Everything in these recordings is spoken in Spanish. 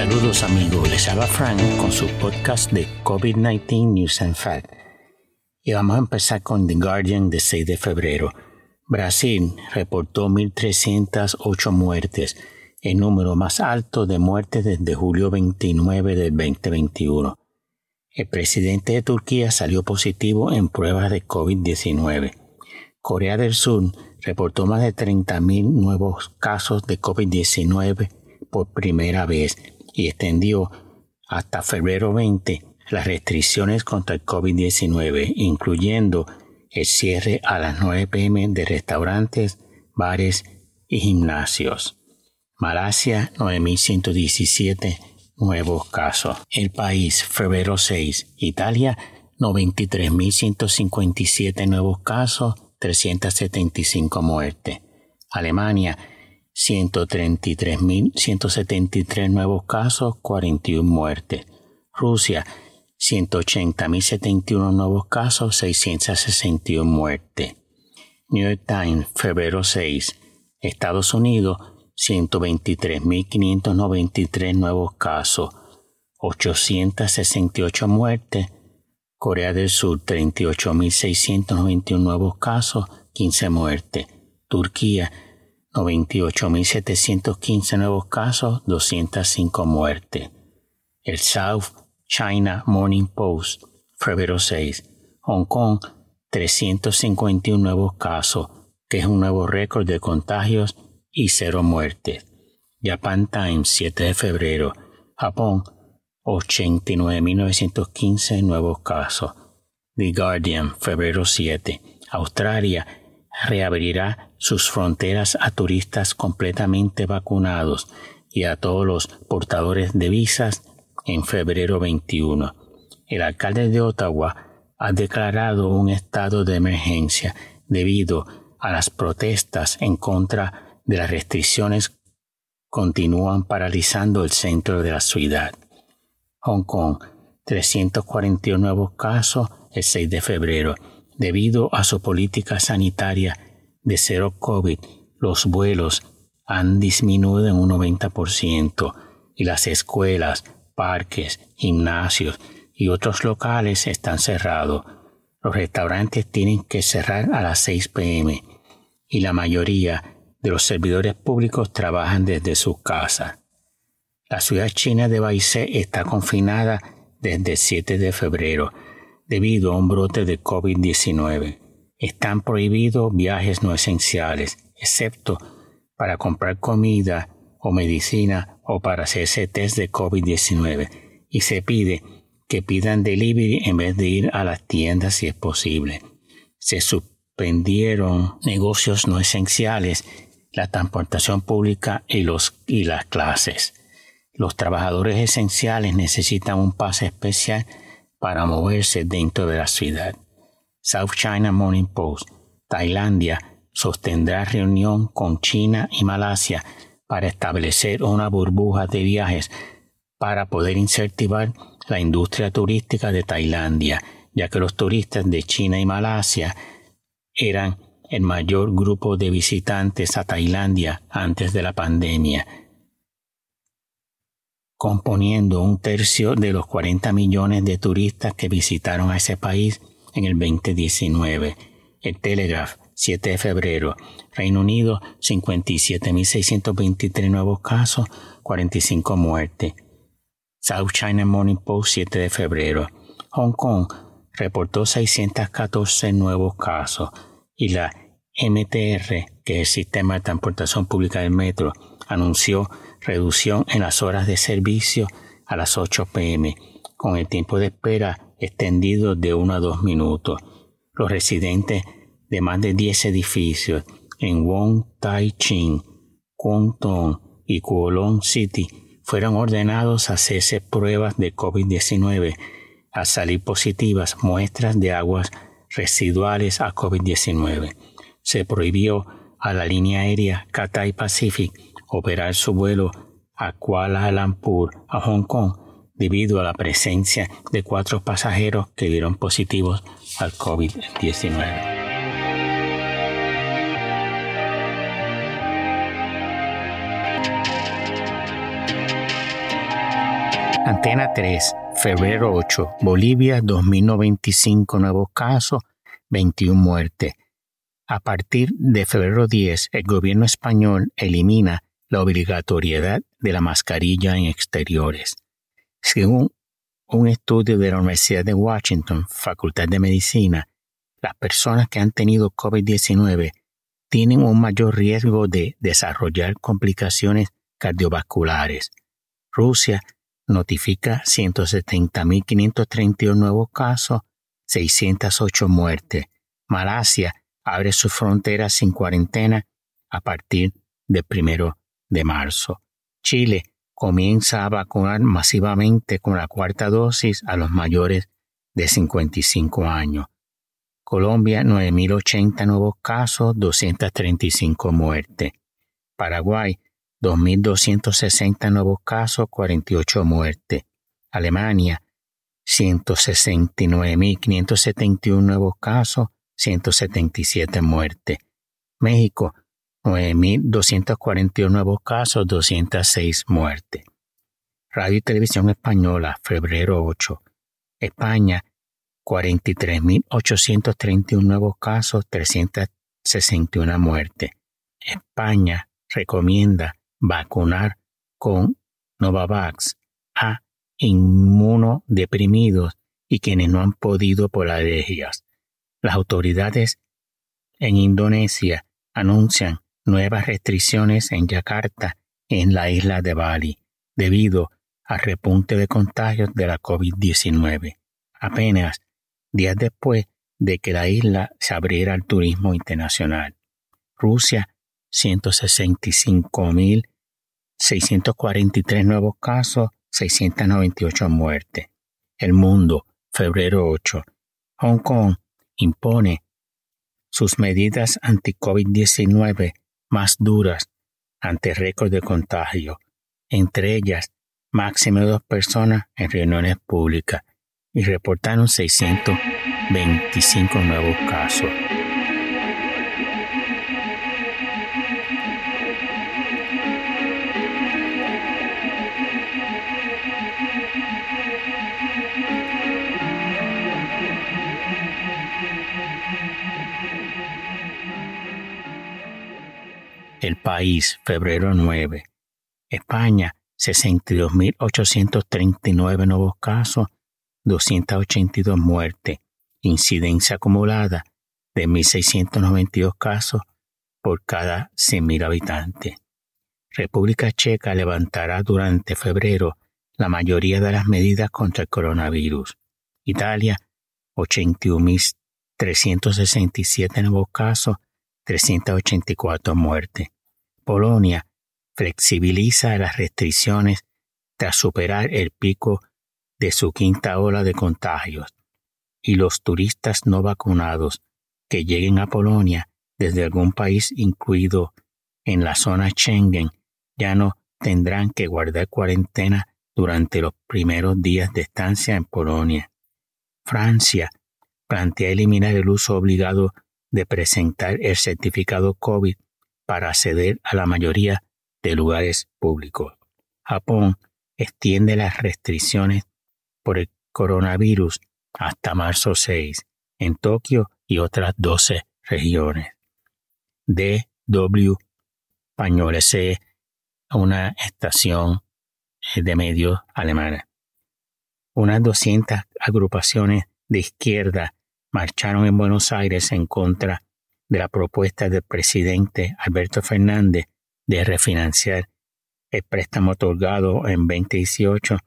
Saludos amigos, les habla Frank con su podcast de COVID-19 News and Fact. Y vamos a empezar con The Guardian de 6 de febrero. Brasil reportó 1.308 muertes, el número más alto de muertes desde julio 29 del 2021. El presidente de Turquía salió positivo en pruebas de COVID-19. Corea del Sur reportó más de 30.000 nuevos casos de COVID-19 por primera vez y extendió hasta febrero 20 las restricciones contra el COVID-19, incluyendo el cierre a las 9 pm de restaurantes, bares y gimnasios. Malasia 9.117 nuevos casos. El país, febrero 6. Italia 93.157 nuevos casos, 375 muertes. Alemania 133.173 nuevos casos, 41 muertes. Rusia, 180.071 nuevos casos, 661 muertes. New York Times, febrero 6. Estados Unidos, 123.593 nuevos casos, 868 muertes. Corea del Sur, 38.691 nuevos casos, 15 muertes. Turquía, 98.715 nuevos casos, 205 muertes. El South China Morning Post, febrero 6. Hong Kong, 351 nuevos casos, que es un nuevo récord de contagios y cero muertes. Japan Times, 7 de febrero. Japón, 89.915 nuevos casos. The Guardian, febrero 7. Australia reabrirá sus fronteras a turistas completamente vacunados y a todos los portadores de visas en febrero 21. El alcalde de Ottawa ha declarado un estado de emergencia debido a las protestas en contra de las restricciones continúan paralizando el centro de la ciudad. Hong Kong, 341 nuevos casos el 6 de febrero Debido a su política sanitaria de cero COVID, los vuelos han disminuido en un 90% y las escuelas, parques, gimnasios y otros locales están cerrados. Los restaurantes tienen que cerrar a las 6 pm y la mayoría de los servidores públicos trabajan desde sus casas. La ciudad china de Baise está confinada desde el 7 de febrero debido a un brote de COVID-19. Están prohibidos viajes no esenciales, excepto para comprar comida o medicina o para hacerse test de COVID-19 y se pide que pidan delivery en vez de ir a las tiendas si es posible. Se suspendieron negocios no esenciales, la transportación pública y, los, y las clases. Los trabajadores esenciales necesitan un pase especial para moverse dentro de la ciudad. South China Morning Post, Tailandia sostendrá reunión con China y Malasia para establecer una burbuja de viajes para poder incentivar la industria turística de Tailandia, ya que los turistas de China y Malasia eran el mayor grupo de visitantes a Tailandia antes de la pandemia componiendo un tercio de los 40 millones de turistas que visitaron a ese país en el 2019. El Telegraph, 7 de febrero. Reino Unido, 57.623 nuevos casos, 45 muertes. South China Morning Post, 7 de febrero. Hong Kong reportó 614 nuevos casos y la MTR, que es el Sistema de Transportación Pública del Metro, anunció reducción en las horas de servicio a las 8 pm, con el tiempo de espera extendido de 1 a 2 minutos. Los residentes de más de 10 edificios en Wong Tai Chin, Kwong Tong y Kowloon City fueron ordenados a hacerse pruebas de COVID-19 a salir positivas muestras de aguas residuales a COVID-19. Se prohibió a la línea aérea Cathay Pacific operar su vuelo a Kuala Lumpur, a Hong Kong, debido a la presencia de cuatro pasajeros que dieron positivos al COVID-19. Antena 3, febrero 8, Bolivia 2095 nuevos casos, 21 muertes. A partir de febrero 10, el gobierno español elimina la obligatoriedad de la mascarilla en exteriores. Según un estudio de la Universidad de Washington, Facultad de Medicina, las personas que han tenido COVID-19 tienen un mayor riesgo de desarrollar complicaciones cardiovasculares. Rusia notifica 170.531 nuevos casos, 608 muertes. Malasia abre sus fronteras sin cuarentena a partir del primero de marzo. Chile comienza a vacunar masivamente con la cuarta dosis a los mayores de 55 años. Colombia, 9.080 nuevos casos, 235 muertes. Paraguay, 2.260 nuevos casos, 48 muertes. Alemania, 169.571 nuevos casos, 177 muertes. México, 9.241 nuevos casos, 206 muertes. Radio y Televisión Española, febrero 8. España, 43.831 nuevos casos, 361 muertes. España recomienda vacunar con Novavax a inmunodeprimidos y quienes no han podido por alergias. Las autoridades en Indonesia anuncian nuevas restricciones en Yakarta, en la isla de Bali, debido al repunte de contagios de la COVID-19, apenas días después de que la isla se abriera al turismo internacional. Rusia, 165.643 nuevos casos, 698 muertes. El mundo, febrero 8. Hong Kong impone sus medidas anti-COVID-19 más duras ante récord de contagio, entre ellas máximo dos personas en reuniones públicas y reportaron 625 nuevos casos. El país, febrero 9. España, 62.839 nuevos casos, 282 muertes. Incidencia acumulada de 1.692 casos por cada 100.000 habitantes. República Checa levantará durante febrero la mayoría de las medidas contra el coronavirus. Italia, 81.367 nuevos casos, 384 muertes. Polonia flexibiliza las restricciones tras superar el pico de su quinta ola de contagios y los turistas no vacunados que lleguen a Polonia desde algún país incluido en la zona Schengen ya no tendrán que guardar cuarentena durante los primeros días de estancia en Polonia. Francia plantea eliminar el uso obligado de presentar el certificado COVID para acceder a la mayoría de lugares públicos. Japón extiende las restricciones por el coronavirus hasta marzo 6 en Tokio y otras 12 regiones. DW Españoles una estación de medios alemana. Unas 200 agrupaciones de izquierda marcharon en Buenos Aires en contra de la propuesta del presidente Alberto Fernández de refinanciar el préstamo otorgado en 2018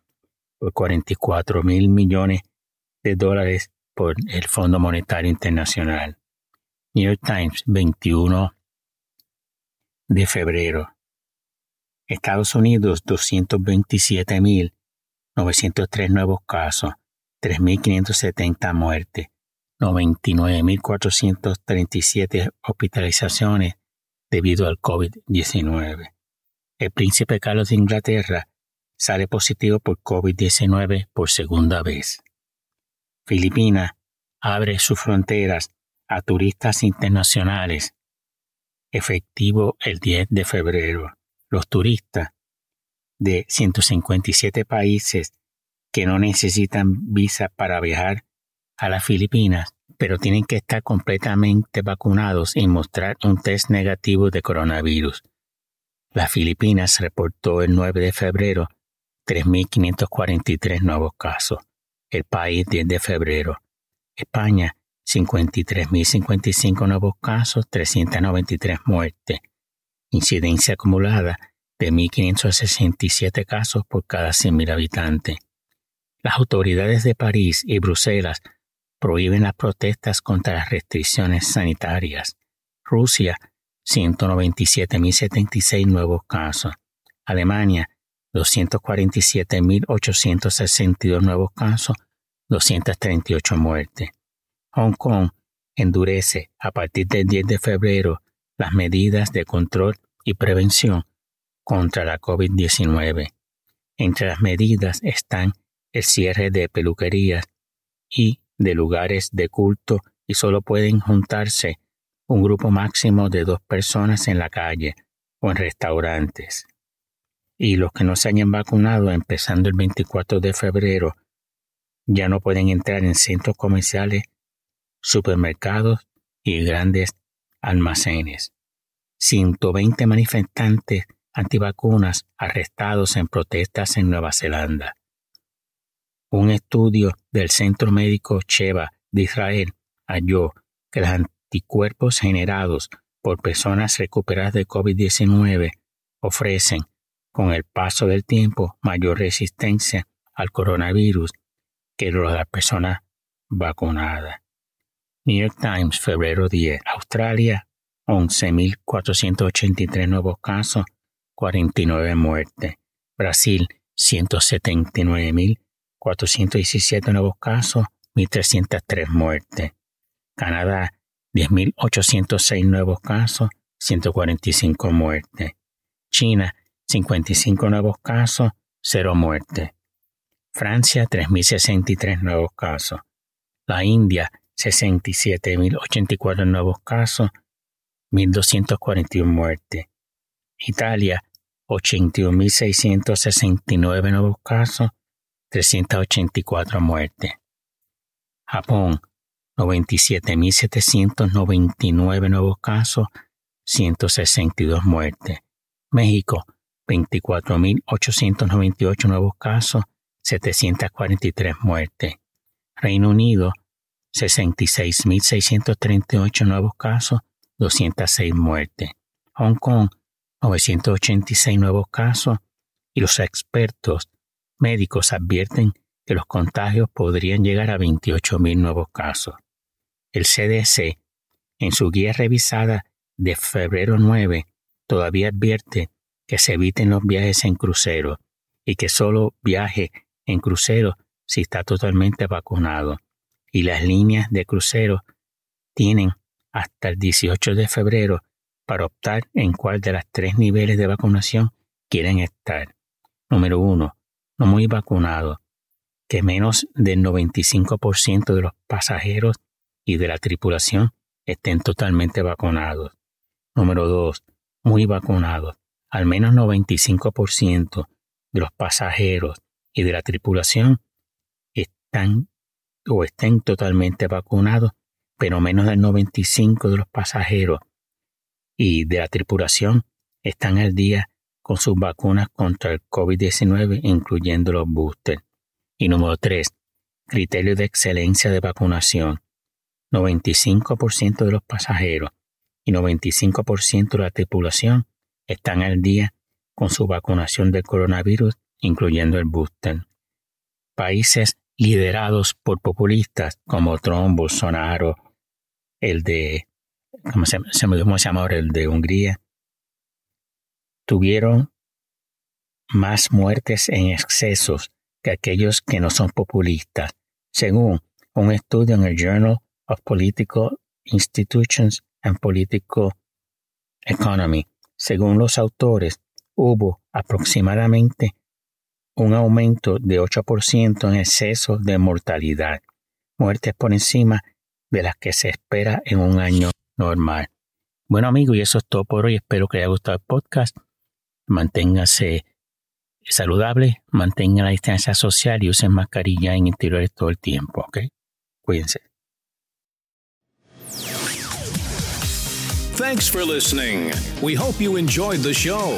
por 44 mil millones de dólares por el Fondo Monetario Internacional. New York Times, 21 de febrero. Estados Unidos, 227.903 nuevos casos, 3.570 muertes, 99.437 hospitalizaciones debido al COVID-19. El príncipe Carlos de Inglaterra sale positivo por COVID-19 por segunda vez. Filipinas abre sus fronteras a turistas internacionales. Efectivo el 10 de febrero. Los turistas de 157 países que no necesitan visa para viajar a las Filipinas, pero tienen que estar completamente vacunados y mostrar un test negativo de coronavirus. Las Filipinas reportó el 9 de febrero 3.543 nuevos casos. El país 10 de febrero. España 53.055 nuevos casos, 393 muertes. Incidencia acumulada de 1.567 casos por cada 100.000 habitantes. Las autoridades de París y Bruselas prohíben las protestas contra las restricciones sanitarias. Rusia, 197.076 nuevos casos. Alemania, 247.862 nuevos casos, 238 muertes. Hong Kong endurece a partir del 10 de febrero las medidas de control y prevención contra la COVID-19. Entre las medidas están el cierre de peluquerías y de lugares de culto y solo pueden juntarse un grupo máximo de dos personas en la calle o en restaurantes. Y los que no se hayan vacunado empezando el 24 de febrero ya no pueden entrar en centros comerciales, supermercados y grandes almacenes. 120 manifestantes antivacunas arrestados en protestas en Nueva Zelanda. Un estudio del Centro Médico Sheba de Israel halló que los anticuerpos generados por personas recuperadas de COVID-19 ofrecen, con el paso del tiempo, mayor resistencia al coronavirus que los de las personas vacunadas. New York Times, febrero 10. Australia, 11.483 nuevos casos, 49 muertes. Brasil, 179.000 417 nuevos casos, 1.303 muertes. Canadá, 10.806 nuevos casos, 145 muertes. China, 55 nuevos casos, 0 muertes. Francia, 3.063 nuevos casos. La India, 67.084 nuevos casos, 1.241 muertes. Italia, 81.669 nuevos casos, 384 muertes. Japón, 97.799 nuevos casos, 162 muertes. México, 24.898 nuevos casos, 743 muertes. Reino Unido, 66.638 nuevos casos, 206 muertes. Hong Kong, 986 nuevos casos y los expertos médicos advierten que los contagios podrían llegar a 28.000 nuevos casos. El CDC, en su guía revisada de febrero 9, todavía advierte que se eviten los viajes en crucero y que solo viaje en crucero si está totalmente vacunado. Y las líneas de crucero tienen hasta el 18 de febrero para optar en cuál de las tres niveles de vacunación quieren estar. Número 1 no muy vacunados, que menos del 95% de los pasajeros y de la tripulación estén totalmente vacunados. Número 2. Muy vacunados. Al menos 95% de los pasajeros y de la tripulación están o estén totalmente vacunados, pero menos del 95% de los pasajeros y de la tripulación están al día con sus vacunas contra el COVID-19, incluyendo los boosters. Y número 3. Criterio de excelencia de vacunación. 95% de los pasajeros y 95% de la tripulación están al día con su vacunación del coronavirus, incluyendo el booster. Países liderados por populistas como Trump, Bolsonaro, el de, ¿cómo se, llama ahora? El de Hungría, tuvieron más muertes en excesos que aquellos que no son populistas, según un estudio en el Journal of Political Institutions and Political Economy. Según los autores, hubo aproximadamente un aumento de 8% en exceso de mortalidad, muertes por encima de las que se espera en un año normal. Bueno amigos, y eso es todo por hoy. Espero que haya gustado el podcast manténgase saludable, mantengan la distancia social y usen mascarilla en interiores todo el tiempo, ¿ok? Cuídense. Thanks for listening. We hope you enjoyed the show.